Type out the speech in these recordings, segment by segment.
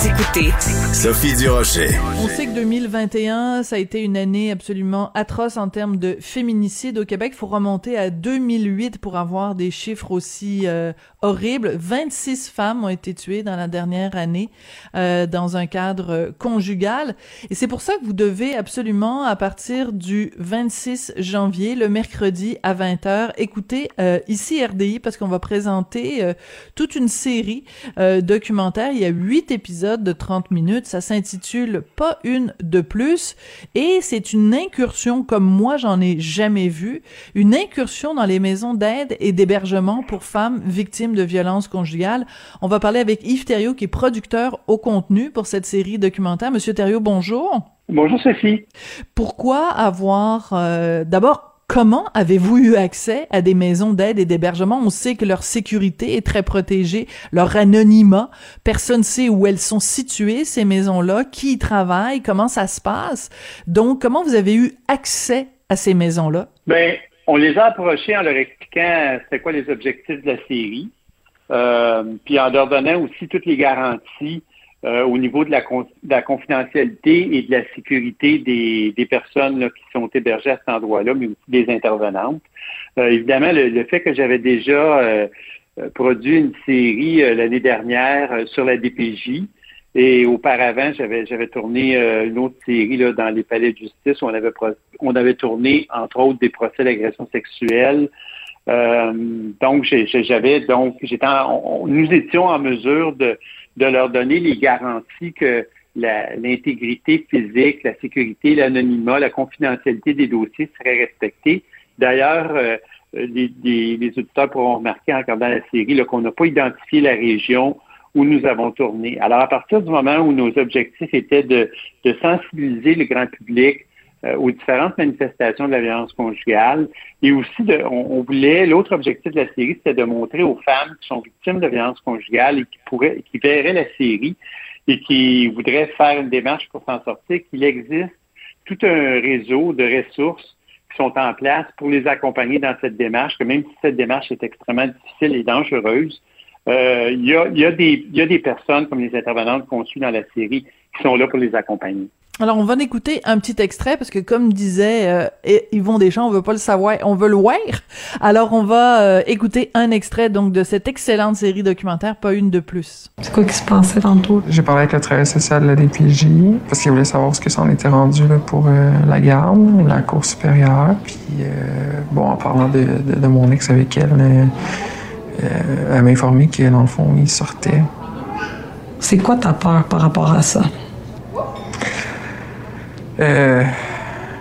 Vous écoutez Sophie Durocher. On sait que 2021, ça a été une année absolument atroce en termes de féminicide au Québec. Il faut remonter à 2008 pour avoir des chiffres aussi euh, horribles. 26 femmes ont été tuées dans la dernière année euh, dans un cadre conjugal. Et c'est pour ça que vous devez absolument, à partir du 26 janvier, le mercredi à 20h, écouter euh, ici RDI parce qu'on va présenter euh, toute une série euh, documentaire. Il y a huit épisodes de 30 minutes. Ça s'intitule Pas une de plus et c'est une incursion comme moi j'en ai jamais vu, une incursion dans les maisons d'aide et d'hébergement pour femmes victimes de violences conjugales. On va parler avec Yves Thériault qui est producteur au contenu pour cette série documentaire. Monsieur Thériault, bonjour. Bonjour Sophie. Pourquoi avoir euh, d'abord Comment avez-vous eu accès à des maisons d'aide et d'hébergement? On sait que leur sécurité est très protégée, leur anonymat. Personne sait où elles sont situées, ces maisons-là, qui y travaillent, comment ça se passe. Donc, comment vous avez eu accès à ces maisons-là? Ben, on les a approchés en leur expliquant c'était quoi les objectifs de la série, euh, puis en leur donnant aussi toutes les garanties euh, au niveau de la, con- de la, confidentialité et de la sécurité des, des personnes là, qui sont hébergées à cet endroit-là, mais aussi des intervenantes. Euh, évidemment, le, le, fait que j'avais déjà euh, produit une série l'année dernière sur la DPJ, et auparavant, j'avais j'avais tourné une autre série là, dans les palais de justice où on avait on avait tourné entre autres des procès d'agression sexuelle. Euh, donc j'avais donc j'étais nous étions en mesure de de leur donner les garanties que l'intégrité physique, la sécurité, l'anonymat, la confidentialité des dossiers seraient respectés. D'ailleurs, euh, les, auditeurs pourront remarquer en regardant la série qu'on n'a pas identifié la région où nous avons tourné. Alors, à partir du moment où nos objectifs étaient de sensibiliser le grand public euh, aux différentes manifestations de la violence conjugale. Et aussi, on, voulait, l'autre objectif de la série, c'était de montrer aux femmes qui sont victimes de violence conjugale et qui pourraient, qui verraient la série et qui voudraient faire une démarche pour s'en sortir, qu'il existe tout un réseau de ressources qui sont en place pour les accompagner dans cette démarche, que même si cette démarche est extrêmement difficile et dangereuse, euh, il, y a, y a y a des personnes comme les intervenantes qu'on suit dans la série qui sont là pour les accompagner. Alors, on va en écouter un petit extrait parce que, comme disait euh, Yvon Deschamps, on veut pas le savoir, on veut le voir. Alors, on va euh, écouter un extrait donc de cette excellente série documentaire, pas une de plus. C'est quoi qui se passait tantôt? J'ai parlé avec le travail social de la DPJ parce qu'il voulait savoir ce que ça en était rendu là, pour euh, la garde, la cour supérieure. Puis, euh, bon, en parlant de, de, de, mon ex avec elle, elle m'a informé que, dans le fond, il sortait. C'est quoi ta peur par rapport à ça? Euh,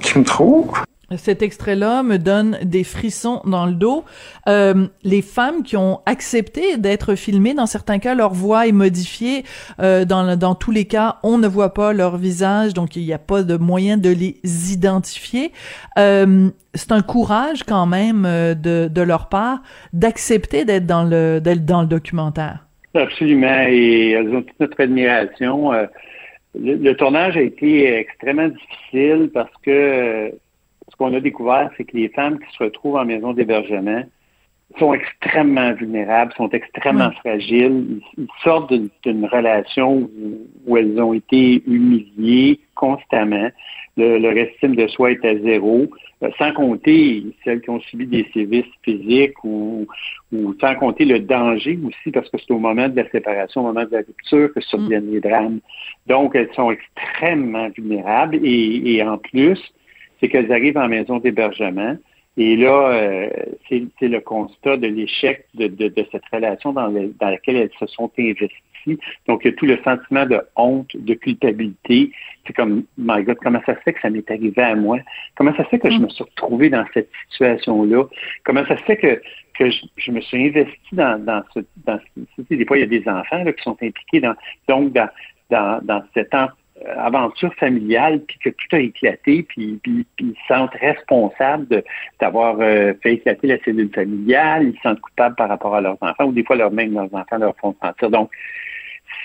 qui me trouve? Cet extrait-là me donne des frissons dans le dos. Euh, les femmes qui ont accepté d'être filmées, dans certains cas, leur voix est modifiée. Euh, dans, dans tous les cas, on ne voit pas leur visage, donc il n'y a pas de moyen de les identifier. Euh, c'est un courage quand même de, de leur part d'accepter d'être dans le d'être dans le documentaire. Absolument, et elles ont toute notre admiration. Le, le, tournage a été extrêmement difficile parce que ce qu'on a découvert, c'est que les femmes qui se retrouvent en maison d'hébergement sont extrêmement vulnérables, sont extrêmement fragiles. Ils, sortent d'une relation où, elles ont été humiliées constamment. Le, leur estime de soi est à zéro, euh, sans compter celles qui ont subi des sévices physiques ou, ou sans compter le danger aussi, parce que c'est au moment de la séparation, au moment de la rupture que surviennent mm. les drames. Donc, elles sont extrêmement vulnérables et, et en plus, c'est qu'elles arrivent en maison d'hébergement et là, euh, c'est le constat de l'échec de, cette relation dans, laquelle elles se sont investies. Donc, il y a tout le sentiment de honte, de culpabilité. C'est comme, my God, comment ça se fait que ça m'est arrivé à moi? Comment ça se fait que je mm. me suis retrouvé dans cette situation-là? Comment ça se fait que, que je, me suis investi dans, dans ce... Dans, des fois, il y a des enfants qui sont impliqués dans, donc dans, dans, dans cet euh, aventure familiale, puis que tout a éclaté, puis, ils se sentent responsables d'avoir euh, fait éclater la cellule familiale, ils se sentent coupables par rapport à leurs enfants, ou des fois, leur, même leurs enfants leur font sentir. Donc,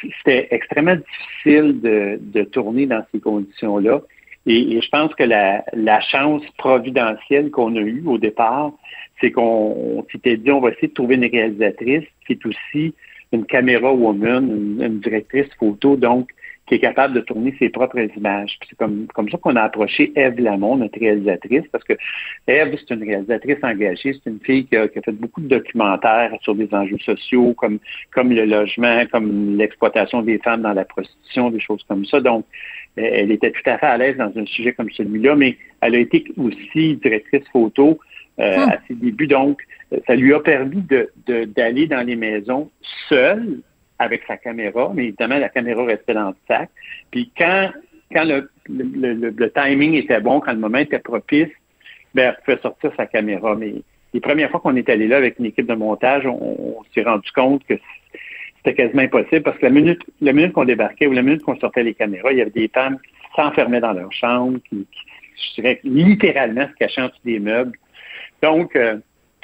c'était extrêmement difficile de, tourner dans ces conditions-là. Et, je pense que la, la chance providentielle qu'on a eue au départ, c'est qu'on s'était dit, on va essayer de trouver une réalisatrice qui est aussi une caméra woman, une, une directrice photo, donc qui est capable de tourner ses propres images. C'est comme, comme ça qu'on a approché Eve Lamont, notre réalisatrice, parce que Eve, c'est une réalisatrice engagée, c'est une fille qui a, fait beaucoup de documentaires sur des enjeux sociaux, comme, comme le logement, comme l'exploitation des femmes dans la prostitution, des choses comme ça. Donc, elle était tout à fait à l'aise dans un sujet comme celui-là, mais elle a été aussi directrice photo euh, hum. à ses débuts. Donc, ça lui a permis de, d'aller dans les maisons seule, avec sa caméra, mais évidemment, la caméra restait dans le sac. Puis quand, quand le, le, timing était bon, quand le moment était propice, ben, elle pouvait sortir sa caméra. Mais les premières fois qu'on est allé là avec une équipe de montage, on, s'est rendu compte que c'était quasiment impossible parce que la minute, la minute qu'on débarquait ou la minute qu'on sortait les caméras, il y avait des femmes qui s'enfermaient dans leur chambre, qui, je dirais, littéralement se cachaient en dessous des meubles. Donc, euh,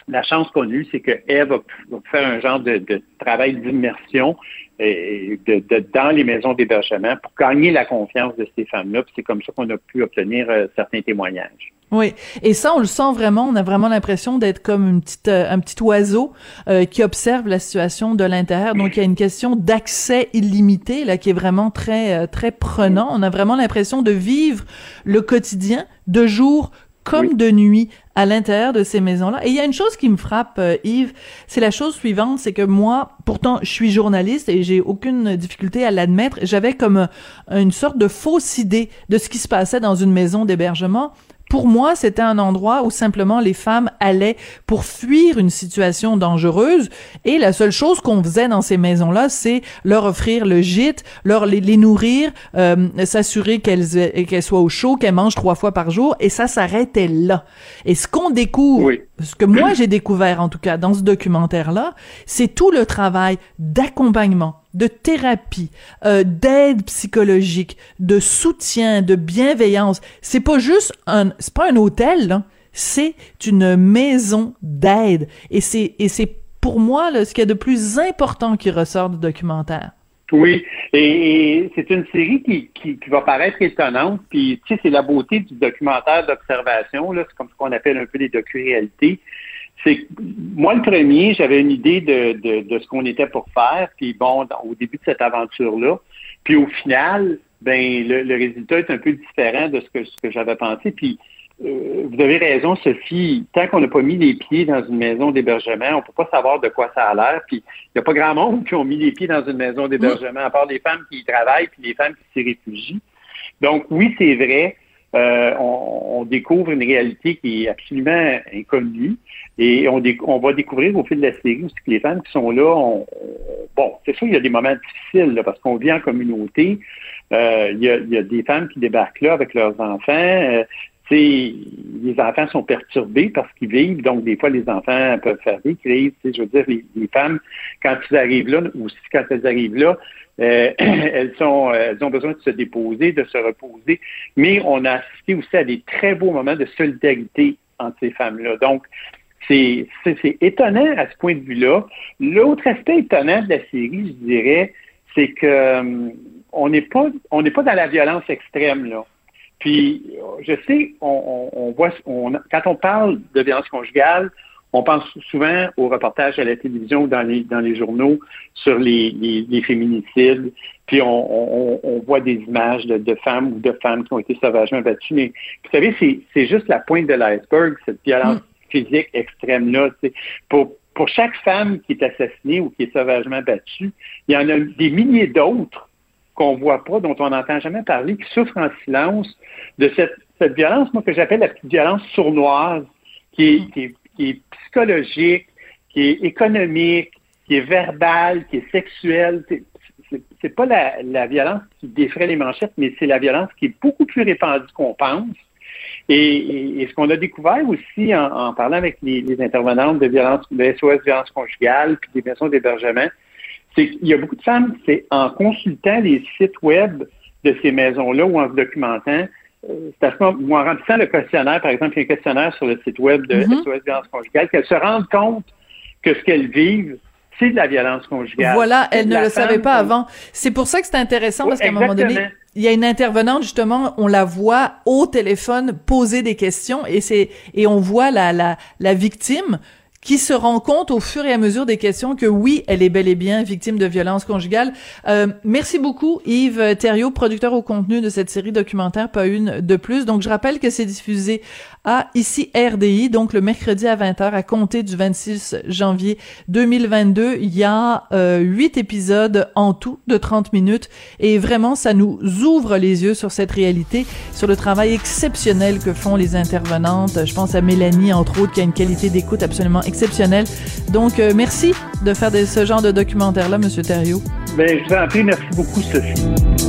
la chance qu'on a eue, c'est que Eve va, faire un genre de, travail d'immersion de, dans les maisons d'hébergement pour gagner la confiance de ces femmes-là. C'est comme ça qu'on a pu obtenir euh, certains témoignages. Oui, et ça, on le sent vraiment. On a vraiment l'impression d'être comme euh, un petit oiseau euh, qui observe la situation de l'intérieur. Donc, il y a une question d'accès illimité là qui est vraiment très, très prenant. On a vraiment l'impression de vivre le quotidien de jour comme de nuit à l'intérieur de ces maisons-là. Et il y a une chose qui me frappe, euh, Yves, c'est la chose suivante, c'est que moi, pourtant, je suis journaliste et j'ai aucune difficulté à l'admettre. J'avais comme une sorte de fausse idée de ce qui se passait dans une maison d'hébergement pour moi, c'était un endroit où simplement les femmes allaient pour fuir une situation dangereuse. Et la seule chose qu'on faisait dans ces maisons-là, c'est leur offrir le gîte, leur les, nourrir, euh, s'assurer qu'elles qu'elles soient au chaud, qu'elles mangent trois fois par jour. Et ça s'arrêtait là. Et ce qu'on découvre, ce que moi j'ai découvert en tout cas dans ce documentaire-là, c'est tout le travail d'accompagnement de thérapie, euh, d'aide psychologique, de soutien, de bienveillance. C'est pas juste un, c'est pas un hôtel, c'est une maison d'aide. Et c'est, et c'est pour moi là, ce qu'il y a de plus important qui ressort du documentaire. Oui, et, c'est une série qui, qui, va paraître étonnante, puis tu sais, c'est la beauté du documentaire d'observation, là, c'est comme ce qu'on appelle un peu les docu-réalités. C'est moi le premier, j'avais une idée de, de, ce qu'on était pour faire, puis bon, au début de cette aventure-là, puis au final, ben le, le, résultat est un peu différent de ce que, ce que j'avais pensé. Puis euh, vous avez raison, Sophie, tant qu'on n'a pas mis les pieds dans une maison d'hébergement, on ne peut pas savoir de quoi ça a l'air. Puis il n'y a pas grand monde qui ont mis les pieds dans une maison d'hébergement, à part les femmes qui y travaillent puis les femmes qui s'y réfugient. Donc oui, c'est vrai. Euh, on, découvre une réalité qui est absolument inconnue et on, on, va découvrir au fil de la série aussi que les femmes qui sont là, bon, c'est sûr, il y a des moments difficiles parce qu'on vit en communauté. Euh, il, y a, il, y a, des femmes qui débarquent là avec leurs enfants. Euh, les enfants sont perturbés parce qu'ils vivent, donc des fois les enfants peuvent faire des crises. Je veux dire, les, femmes, quand ils arrivent là, ou quand elles arrivent là, euh, elles, sont, elles ont besoin de se déposer, de se reposer. Mais on a assisté aussi à des très beaux moments de solidarité entre ces femmes-là. Donc, c'est étonnant à ce point de vue-là. L'autre aspect étonnant de la série, je dirais, c'est que euh, on n'est pas on n'est pas dans la violence extrême là. Puis je sais, on, on, voit on, quand on parle de violence conjugale, on pense souvent aux reportages à la télévision ou dans les, dans les journaux sur les, les, féminicides, puis on, voit des images de, femmes ou de femmes qui ont été sauvagement battues. Mais vous savez, c'est juste la pointe de l'iceberg, cette violence mm. physique extrême-là. Pour, pour chaque femme qui est assassinée ou qui est sauvagement battue, il y en a des milliers d'autres qu'on voit pas, dont on n'entend jamais parler, qui souffrent en silence de cette, cette violence, moi, que j'appelle la petite violence sournoise, qui est, qui est, qui est psychologique, qui est économique, qui est verbale, qui est sexuelle. C'est pas la, la, violence qui défraie les manchettes, mais c'est la violence qui est beaucoup plus répandue qu'on pense. Et, et, ce qu'on a découvert aussi en, en parlant avec les, les, intervenantes de violence, de SOS violence conjugale, puis des maisons d'hébergement, c'est qu'il y a beaucoup de femmes, c'est en consultant les sites web de ces maisons-là ou en se documentant, euh, c'est à ce moment, ou en remplissant le questionnaire, par exemple, il y a un questionnaire sur le site web de SOS mm-hmm. Violence Conjugale, qu'elles se rendent compte que ce qu'elles vivent, c'est de la violence conjugale. Voilà, elles ne le savaient pas avant. C'est pour ça que c'est intéressant, parce qu'à un moment donné, il y a une intervenante, justement, on la voit au téléphone poser des questions, et c'est, et on voit la, la, la victime qui se rend compte au fur et à mesure des questions que oui, elle est bel et bien victime de violence conjugale. Euh, merci beaucoup Yves Thériault, producteur au contenu de cette série documentaire Pas une de plus. Donc je rappelle que c'est diffusé à ici RDI, donc le mercredi à 20h à compter du 26 janvier 2022. Il y a euh, huit épisodes en tout de 30 minutes et vraiment ça nous ouvre les yeux sur cette réalité, sur le travail exceptionnel que font les intervenantes. Je pense à Mélanie entre autres qui a une qualité d'écoute absolument. Donc euh, merci de faire ce genre de documentaire là, Monsieur Thériault. Ben je vous en prie, merci beaucoup Sophie.